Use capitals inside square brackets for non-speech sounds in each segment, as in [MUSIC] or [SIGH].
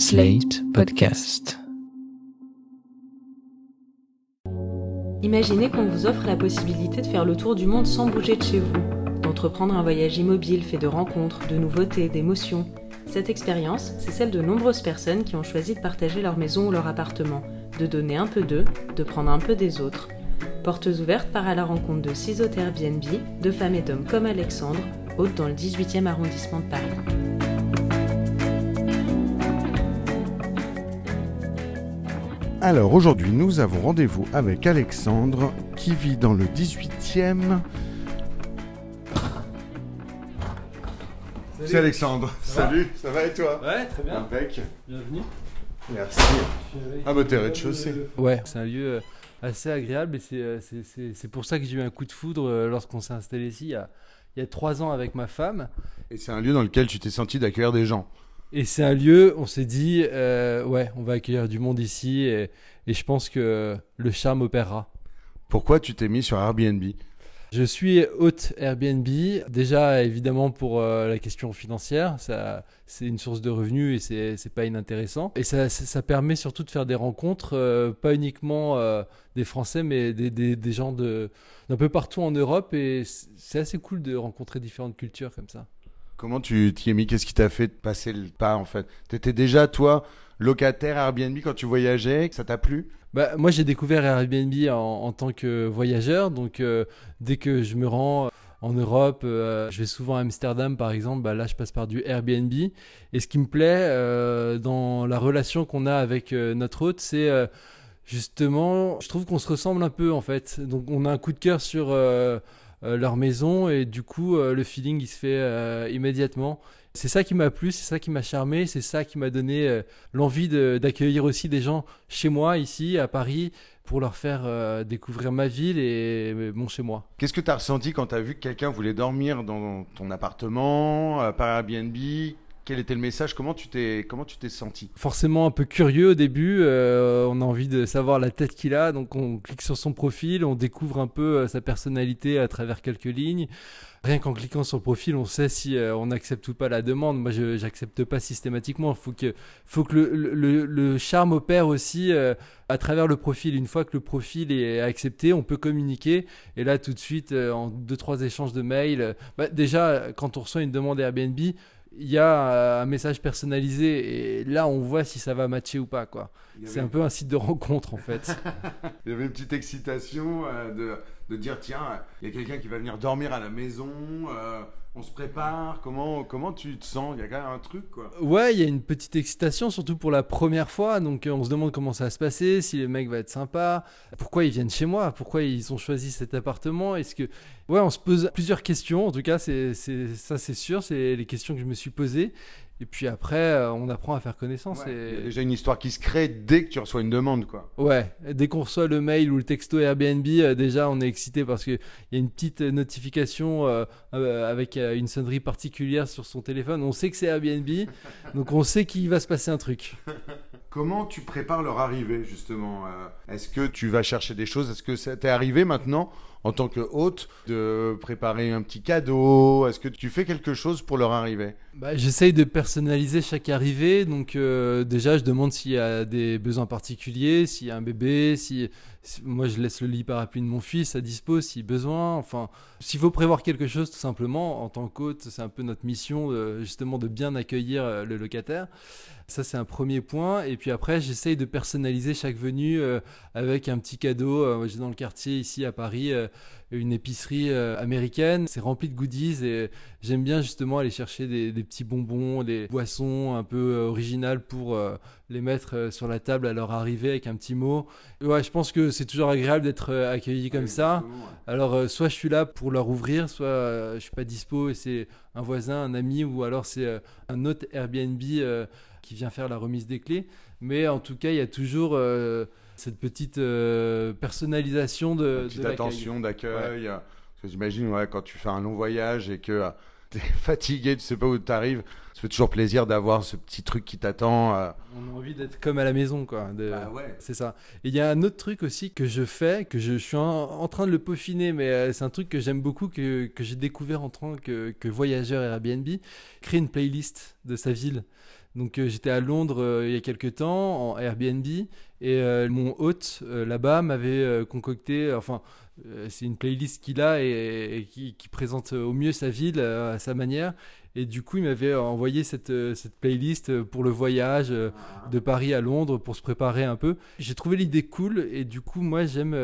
Slate Podcast. Imaginez qu'on vous offre la possibilité de faire le tour du monde sans bouger de chez vous, d'entreprendre un voyage immobile fait de rencontres, de nouveautés, d'émotions. Cette expérience, c'est celle de nombreuses personnes qui ont choisi de partager leur maison ou leur appartement, de donner un peu d'eux, de prendre un peu des autres. Portes ouvertes part à la rencontre de hôtes Airbnb, de femmes et d'hommes comme Alexandre, hôte dans le 18e arrondissement de Paris. Alors aujourd'hui, nous avons rendez-vous avec Alexandre qui vit dans le 18e. C'est Alexandre. Salut, ça va et toi? Ouais, très bien. Impec. Bienvenue. Merci. Ah bah t'es rez-de-chaussée. Ouais, c'est un lieu euh, assez agréable et c'est, euh, c'est, c'est, c'est pour ça que j'ai eu un coup de foudre euh, lorsqu'on s'est installé ici il y, a, il y a trois ans avec ma femme. Et c'est un lieu dans lequel tu t'es senti d'accueillir des gens. Et c'est un lieu, on s'est dit, euh, ouais, on va accueillir du monde ici et, et je pense que le charme opérera. Pourquoi tu t'es mis sur Airbnb? Je suis hôte Airbnb, déjà évidemment pour euh, la question financière, ça, c'est une source de revenus et c'est, c'est pas inintéressant. Et ça, ça, ça permet surtout de faire des rencontres, euh, pas uniquement des Français, mais des, des, des gens de, d'un peu partout en Europe et c'est assez cool de rencontrer différentes cultures comme ça. Comment tu t'y es mis? Qu'est-ce qui t'a fait passer le pas en fait? T'étais déjà toi locataire Airbnb quand tu voyageais, ça t'a plu? Bah, moi, j'ai découvert Airbnb en, tant que voyageur. Donc, euh, dès que je me rends en Europe, euh, je vais souvent à Amsterdam, par exemple. Bah, là, je passe par du Airbnb. Et ce qui me plaît euh, dans la relation qu'on a avec euh, notre hôte, c'est euh, justement, je trouve qu'on se ressemble un peu, en fait. Donc, on a un coup de cœur sur euh, euh, leur maison et du coup, euh, le feeling, il se fait euh, immédiatement. C'est ça qui m'a plu, c'est ça qui m'a charmé, c'est ça qui m'a donné euh, l'envie d'accueillir aussi des gens chez moi, ici, à Paris, pour leur faire euh, découvrir ma ville et euh, mon chez moi. Qu'est-ce que t'as ressenti quand t'as vu que quelqu'un voulait dormir dans ton appartement euh, par Airbnb Quel était le message? Comment tu t'es comment tu t'es senti? Forcément un peu curieux au début, euh, on a envie de savoir la tête qu'il a, donc on clique sur son profil, on découvre un peu euh, sa personnalité à travers quelques lignes. Rien qu'en cliquant sur le profil, on sait si euh, on accepte ou pas la demande. Moi, je j'accepte pas systématiquement. Faut que, faut que le, charme opère aussi à travers le profil. Une fois que le profil est accepté, on peut communiquer. Et là, tout de suite, en deux trois échanges de mails, bah, déjà quand on reçoit une demande Airbnb, il y a euh, un message personnalisé et là, on voit si ça va matcher ou pas. Quoi. C'est un peu un site de rencontre en fait. [LAUGHS] Il y avait une petite excitation euh, de, de dire tiens, il y a quelqu'un qui va venir dormir à la maison, euh, on se prépare, comment, comment tu te sens? Il y a quand même un truc quoi. Ouais, il y a une petite excitation, surtout pour la première fois. Donc, euh, on se demande comment ça va se passer, si le mec va être sympa, pourquoi ils viennent chez moi, pourquoi ils ont choisi cet appartement. Est-ce que, ouais, on se pose plusieurs questions. En tout cas, c'est, c'est ça, c'est sûr. C'est les questions que je me suis posées. Et puis après, euh, on apprend à faire connaissance. Ouais, Il y a déjà une histoire qui se crée dès que tu reçois une demande quoi. Ouais, dès qu'on reçoit le mail ou le texto Airbnb, euh, déjà on est excité parce qu'il y a une petite notification euh, euh, avec euh, une sonnerie particulière sur son téléphone. On sait que c'est Airbnb, [LAUGHS] donc on sait qu'il va se passer un truc. [LAUGHS] Comment tu prépares leur arrivée justement Est-ce que tu vas chercher des choses? Est-ce que ça t'est arrivé maintenant en tant que hôte de préparer un petit cadeau? Est-ce que tu fais quelque chose pour leur arrivée? Bah, J'essaye de personnaliser chaque arrivée, donc euh, déjà je demande s'il y a des besoins particuliers, s'il y a un bébé, si, si- moi je laisse le lit parapluie de mon fils à dispo si besoin, enfin s'il faut prévoir quelque chose tout simplement en tant qu'hôte, c'est un peu notre mission euh, justement de bien accueillir euh, le locataire. Ça c'est un premier point et puis après j'essaye de personnaliser chaque venue euh, avec un petit cadeau. J'ai dans le quartier ici à Paris une épicerie euh, américaine, c'est rempli de goodies et J'aime bien justement aller chercher des, des petits bonbons, des boissons un peu euh, originales pour euh, les mettre euh, sur la table à leur arrivée avec un petit mot. Ouais, je pense que c'est toujours agréable d'être euh, accueilli comme ça. Alors, euh, soit je suis là pour leur ouvrir, soit euh, je suis pas dispo et c'est un voisin, un ami, ou alors c'est euh, un autre Airbnb euh, qui vient faire la remise des clés. Mais en tout cas, il y a toujours euh, cette petite euh, personnalisation de, petite de attention d'accueil. Parce que j'imagine, ouais, quand tu fais un long voyage et que euh, [LAUGHS] t'es fatigué, tu sais pas où t'arrives, ça fait toujours plaisir d'avoir ce petit truc qui t'attend. euh. On a envie d'être comme à la maison, quoi. de- Bah ouais. C'est ça. Et il y a un autre truc aussi que je fais, que je, je suis en, en train de le peaufiner, mais c'est un truc que j'aime beaucoup, que, que j'ai découvert en tant que, que voyageur Airbnb, créer une playlist de sa ville. Donc euh, j'étais à Londres euh, il y a quelques temps en Airbnb et euh, mon hôte euh, là-bas m'avait euh, concocté, enfin c'est une playlist qu'il a et, qui, présente au mieux sa ville à sa manière. Et du coup il m'avait envoyé cette, cette playlist pour le voyage de Paris à Londres pour se préparer un peu. J'ai trouvé l'idée cool et du coup moi j'aime...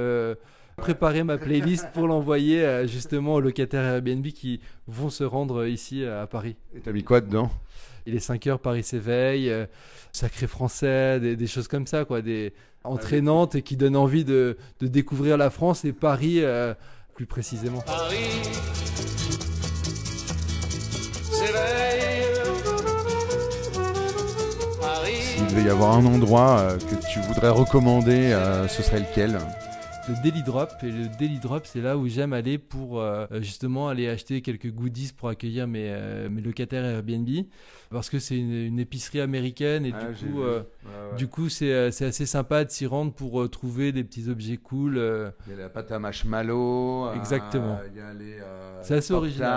préparer ma playlist pour l'envoyer euh, justement aux locataires Airbnb qui vont se rendre ici euh, à Paris. Et t'as mis quoi dedans? Il est 5 heures, Paris s'éveille, euh, sacré français, des, des choses comme ça, quoi, des entraînantes et qui donnent envie de, de découvrir la France et Paris euh, plus précisément. Paris s'éveille. Paris. S'il devait y avoir un endroit euh, que tu voudrais recommander, euh, ce serait lequel? Le Daily Drop, et le Daily Drop, c'est là où j'aime aller pour euh, justement aller acheter quelques goodies pour accueillir mes, euh, mes locataires Airbnb, parce que c'est une, une épicerie américaine et Ah, du coup... euh, Ouais, ouais. Du coup, c'est c'est assez sympa de s'y rendre pour trouver des petits objets cool. Il y a la pâte à marshmallow. Exactement. Il y a les. C'est assez original.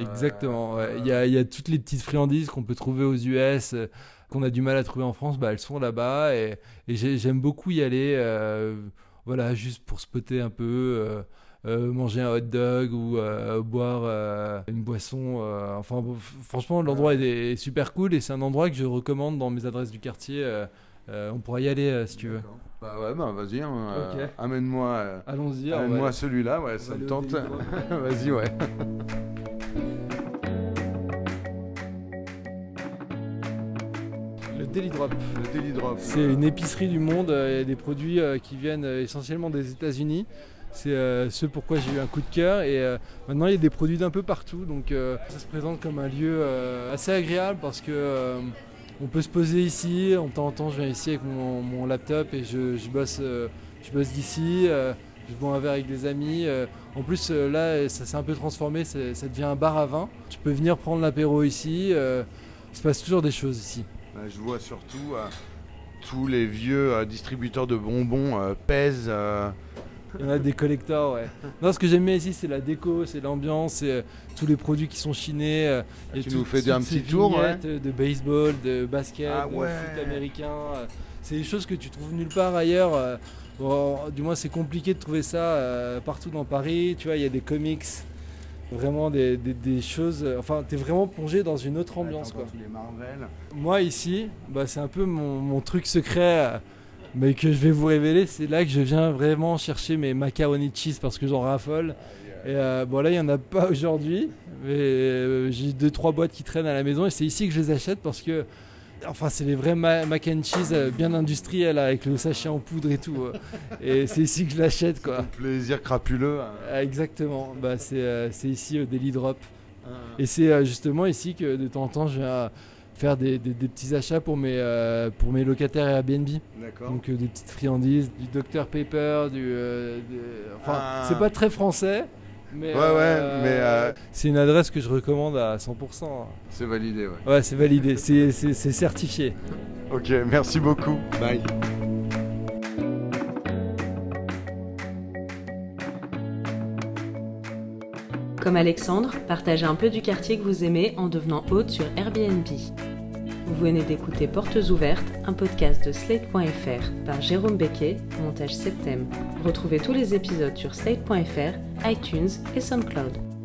Exactement. ouais. Il y, a, il y a toutes les petites friandises qu'on peut trouver aux US, qu'on a du mal à trouver en France. Bah, elles sont là-bas et, et j'ai- j'aime beaucoup y aller. euh, voilà, juste pour spotter un peu. euh, euh, manger un hot dog ou euh, boire euh, une boisson. euh, enfin, franchement, l'endroit est, est super cool et c'est un endroit que je recommande dans mes adresses du quartier. euh, euh, on pourra y aller euh, si tu veux. Bah ouais, bah vas-y, hein, euh, amène-moi. euh, Allons-y. on va- Amène-moi celui-là, ouais, on ça me tente. [LAUGHS] Vas-y, ouais. [LAUGHS] Daily Drop. Le Daily Drop. C'est une épicerie du monde, euh, il y a des produits euh, qui viennent euh, essentiellement des États-Unis. C'est ce pourquoi j'ai eu un coup de cœur et maintenant il y a des produits d'un peu partout donc ça se présente comme un lieu assez agréable parce que on peut se poser ici, en temps en temps je viens ici avec mon, mon laptop et je, je bosse, je bosse d'ici, je bois un verre avec des amis. en plus là ça s'est un peu transformé, ça devient un bar à vin. Tu peux venir prendre l'apéro ici, il se passe toujours des choses ici. Ouais, je vois surtout euh, tous les vieux euh, distributeurs de bonbons euh, pèsent. euh, Il y en a des collectors, ouais. Non, ce que j'aime bien ici, c'est la déco, c'est l'ambiance, c'est euh, tous les produits qui sont chinés. euh, il y a Tu tout- nous fais un petit tour, euh, de baseball, de basket, Ah de ouais. foot américain. euh, C'est des choses que tu trouves nulle part ailleurs. euh, bon, du moins, c'est compliqué de trouver ça euh, partout dans Paris. Tu vois, il y a des comics, vraiment des, des- des choses. euh, Enfin, t'es vraiment plongé dans une autre ambiance, quoi. tous les Marvel. Moi ici, bah, c'est un peu mon, mon truc secret, euh, mais que je vais vous révéler. C'est là que je viens vraiment chercher mes macaroni cheese parce que j'en raffole. Et euh, bon là, il n'y en a pas aujourd'hui, mais euh, j'ai deux trois boîtes qui traînent à la maison et c'est ici que je les achète parce que, enfin, c'est les vrais ma- mac and cheese euh, bien industriels avec le sachet en poudre et tout. euh. et c'est ici que je l'achète quoi. Plaisir crapuleux. hein. Ah, Exactement. Bah c'est euh, c'est ici au Daily Drop. Ah. Et c'est justement ici que de temps en temps je viens faire des, des- des petits achats pour mes, euh, pour mes locataires Airbnb. D'accord. Donc euh, des petites friandises, du Dr Pepper, du... euh, de- Enfin, Ah. c'est pas très français. Mais, Ouais, ouais, mais, euh, c'est une adresse que je recommande à 100%. C'est validé, ouais. Ouais, c'est validé, c'est c'est- c'est certifié. Ok, merci beaucoup. Bye. Comme Alexandre, partagez un peu du quartier que vous aimez en devenant hôte sur Airbnb. Vous venez d'écouter Portes Ouvertes, un podcast de Slate.fr par Jérôme Becquet, montage septembre. Retrouvez tous les épisodes sur Slate.fr, iTunes et SoundCloud.